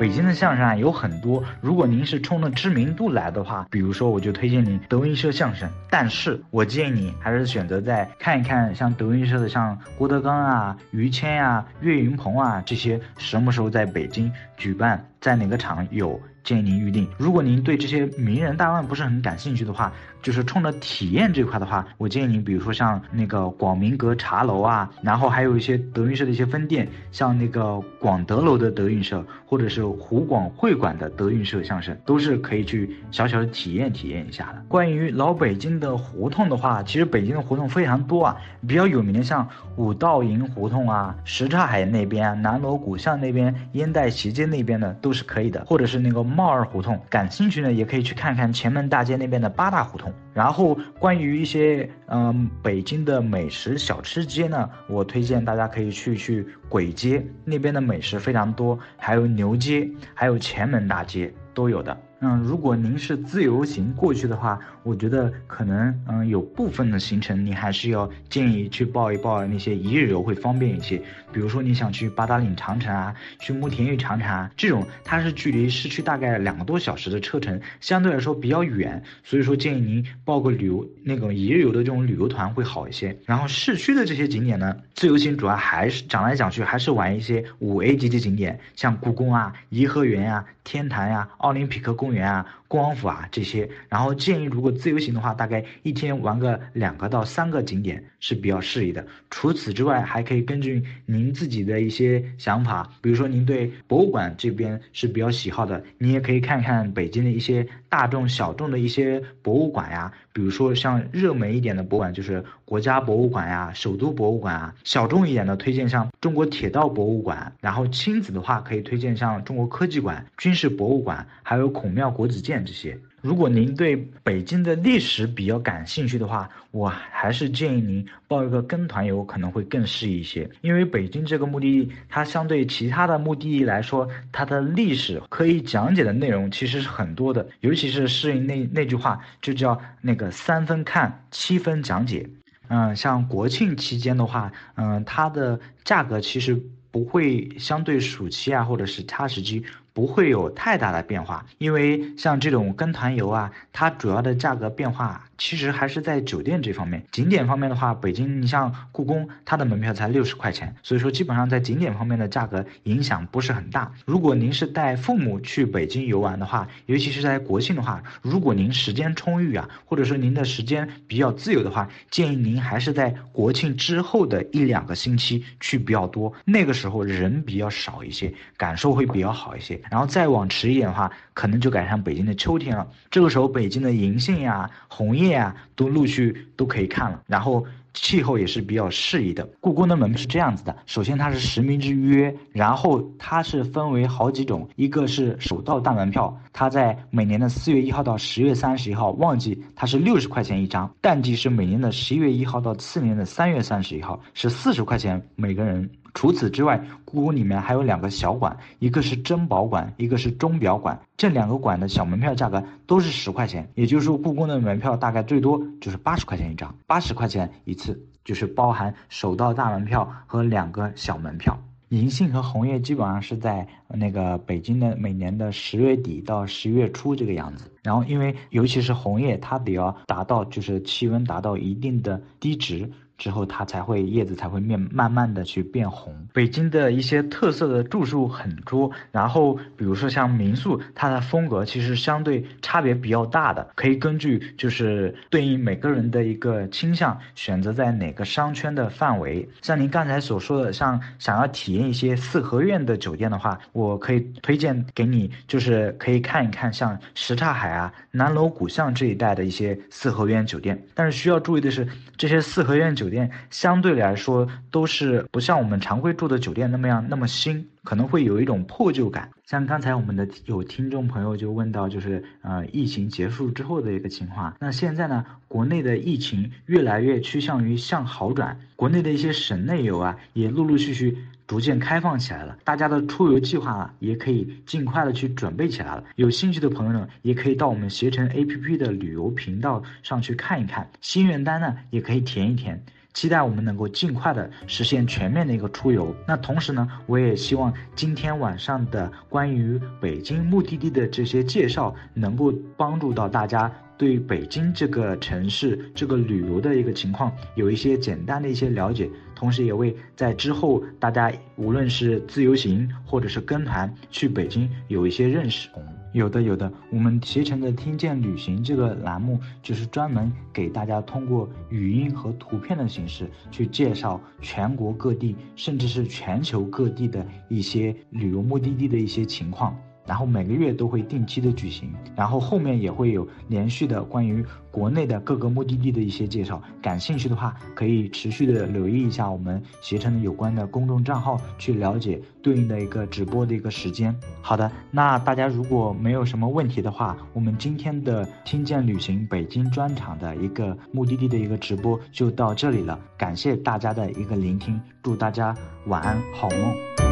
北京的相声啊有很多，如果您是冲着知名度来的话，比如说我就推荐您德云社相声。但是我建议你还是选择在看一看像德云社的像郭德纲啊、于谦啊、岳云鹏啊这些什么时候在北京举办，在哪个场有。建议您预定。如果您对这些名人大腕不是很感兴趣的话，就是冲着体验这块的话，我建议您，比如说像那个广明阁茶楼啊，然后还有一些德云社的一些分店，像那个广德楼的德云社，或者是湖广会馆的德云社相声，都是可以去小小的体验体验一下的。关于老北京的胡同的话，其实北京的胡同非常多啊，比较有名的像五道营胡同啊、什刹海那边、南锣鼓巷那边、烟袋斜街那边的都是可以的，或者是那个。帽儿胡同，感兴趣呢，也可以去看看前门大街那边的八大胡同。然后关于一些嗯北京的美食小吃街呢，我推荐大家可以去去簋街那边的美食非常多，还有牛街，还有前门大街都有的。嗯，如果您是自由行过去的话，我觉得可能嗯有部分的行程你还是要建议去报一报那些一日游会方便一些。比如说你想去八达岭长城啊，去慕田峪长城啊，这种它是距离市区大概两个多小时的车程，相对来说比较远，所以说建议您报个旅游那种一日游的这种旅游团会好一些。然后市区的这些景点呢，自由行主要还是讲来讲去还是玩一些五 A 级的景点，像故宫啊、颐和园呀、天坛呀、奥林匹克公园啊。恭王府啊这些，然后建议如果自由行的话，大概一天玩个两个到三个景点是比较适宜的。除此之外，还可以根据您自己的一些想法，比如说您对博物馆这边是比较喜好的，你也可以看看北京的一些大众小众的一些博物馆呀，比如说像热门一点的博物馆就是国家博物馆呀、首都博物馆啊，小众一点的推荐像中国铁道博物馆，然后亲子的话可以推荐像中国科技馆、军事博物馆，还有孔庙国子监。这些，如果您对北京的历史比较感兴趣的话，我还是建议您报一个跟团游，可能会更适宜一些。因为北京这个目的地，它相对其他的目的地来说，它的历史可以讲解的内容其实是很多的，尤其是适应那那句话，就叫那个三分看，七分讲解。嗯，像国庆期间的话，嗯，它的价格其实不会相对暑期啊，或者是其他时期。不会有太大的变化，因为像这种跟团游啊，它主要的价格变化其实还是在酒店这方面。景点方面的话，北京你像故宫，它的门票才六十块钱，所以说基本上在景点方面的价格影响不是很大。如果您是带父母去北京游玩的话，尤其是在国庆的话，如果您时间充裕啊，或者说您的时间比较自由的话，建议您还是在国庆之后的一两个星期去比较多，那个时候人比较少一些，感受会比较好一些。然后再往迟一点的话，可能就赶上北京的秋天了。这个时候，北京的银杏呀、红叶啊，都陆续都可以看了。然后气候也是比较适宜的。故宫的门是这样子的：首先它是实名制预约，然后它是分为好几种，一个是首道大门票，它在每年的四月一号到十月三十一号，旺季它是六十块钱一张，淡季是每年的十一月一号到次年的三月三十一号，是四十块钱每个人。除此之外，故宫里面还有两个小馆，一个是珍宝馆，一个是钟表馆。这两个馆的小门票价格都是十块钱，也就是说，故宫的门票大概最多就是八十块钱一张，八十块钱一次，就是包含首道大门票和两个小门票。银杏和红叶基本上是在那个北京的每年的十月底到十月初这个样子。然后，因为尤其是红叶，它得要达到就是气温达到一定的低值。之后它才会叶子才会面慢慢的去变红。北京的一些特色的住宿很多，然后比如说像民宿，它的风格其实相对差别比较大的，可以根据就是对应每个人的一个倾向，选择在哪个商圈的范围。像您刚才所说的，像想要体验一些四合院的酒店的话，我可以推荐给你，就是可以看一看像什刹海啊、南锣鼓巷这一带的一些四合院酒店。但是需要注意的是，这些四合院酒酒店相对来说都是不像我们常规住的酒店那么样那么新，可能会有一种破旧感。像刚才我们的有听众朋友就问到，就是呃疫情结束之后的一个情况。那现在呢，国内的疫情越来越趋向于向好转，国内的一些省内游啊也陆陆续续逐渐开放起来了，大家的出游计划啊也可以尽快的去准备起来了。有兴趣的朋友呢，也可以到我们携程 APP 的旅游频道上去看一看，心愿单呢也可以填一填。期待我们能够尽快的实现全面的一个出游。那同时呢，我也希望今天晚上的关于北京目的地的这些介绍，能够帮助到大家。对北京这个城市这个旅游的一个情况有一些简单的一些了解，同时也为在之后大家无论是自由行或者是跟团去北京有一些认识。有的有的，我们携程的听见旅行这个栏目就是专门给大家通过语音和图片的形式去介绍全国各地甚至是全球各地的一些旅游目的地的一些情况。然后每个月都会定期的举行，然后后面也会有连续的关于国内的各个目的地的一些介绍。感兴趣的话，可以持续的留意一下我们携程的有关的公众账号，去了解对应的一个直播的一个时间。好的，那大家如果没有什么问题的话，我们今天的听见旅行北京专场的一个目的地的一个直播就到这里了。感谢大家的一个聆听，祝大家晚安，好梦。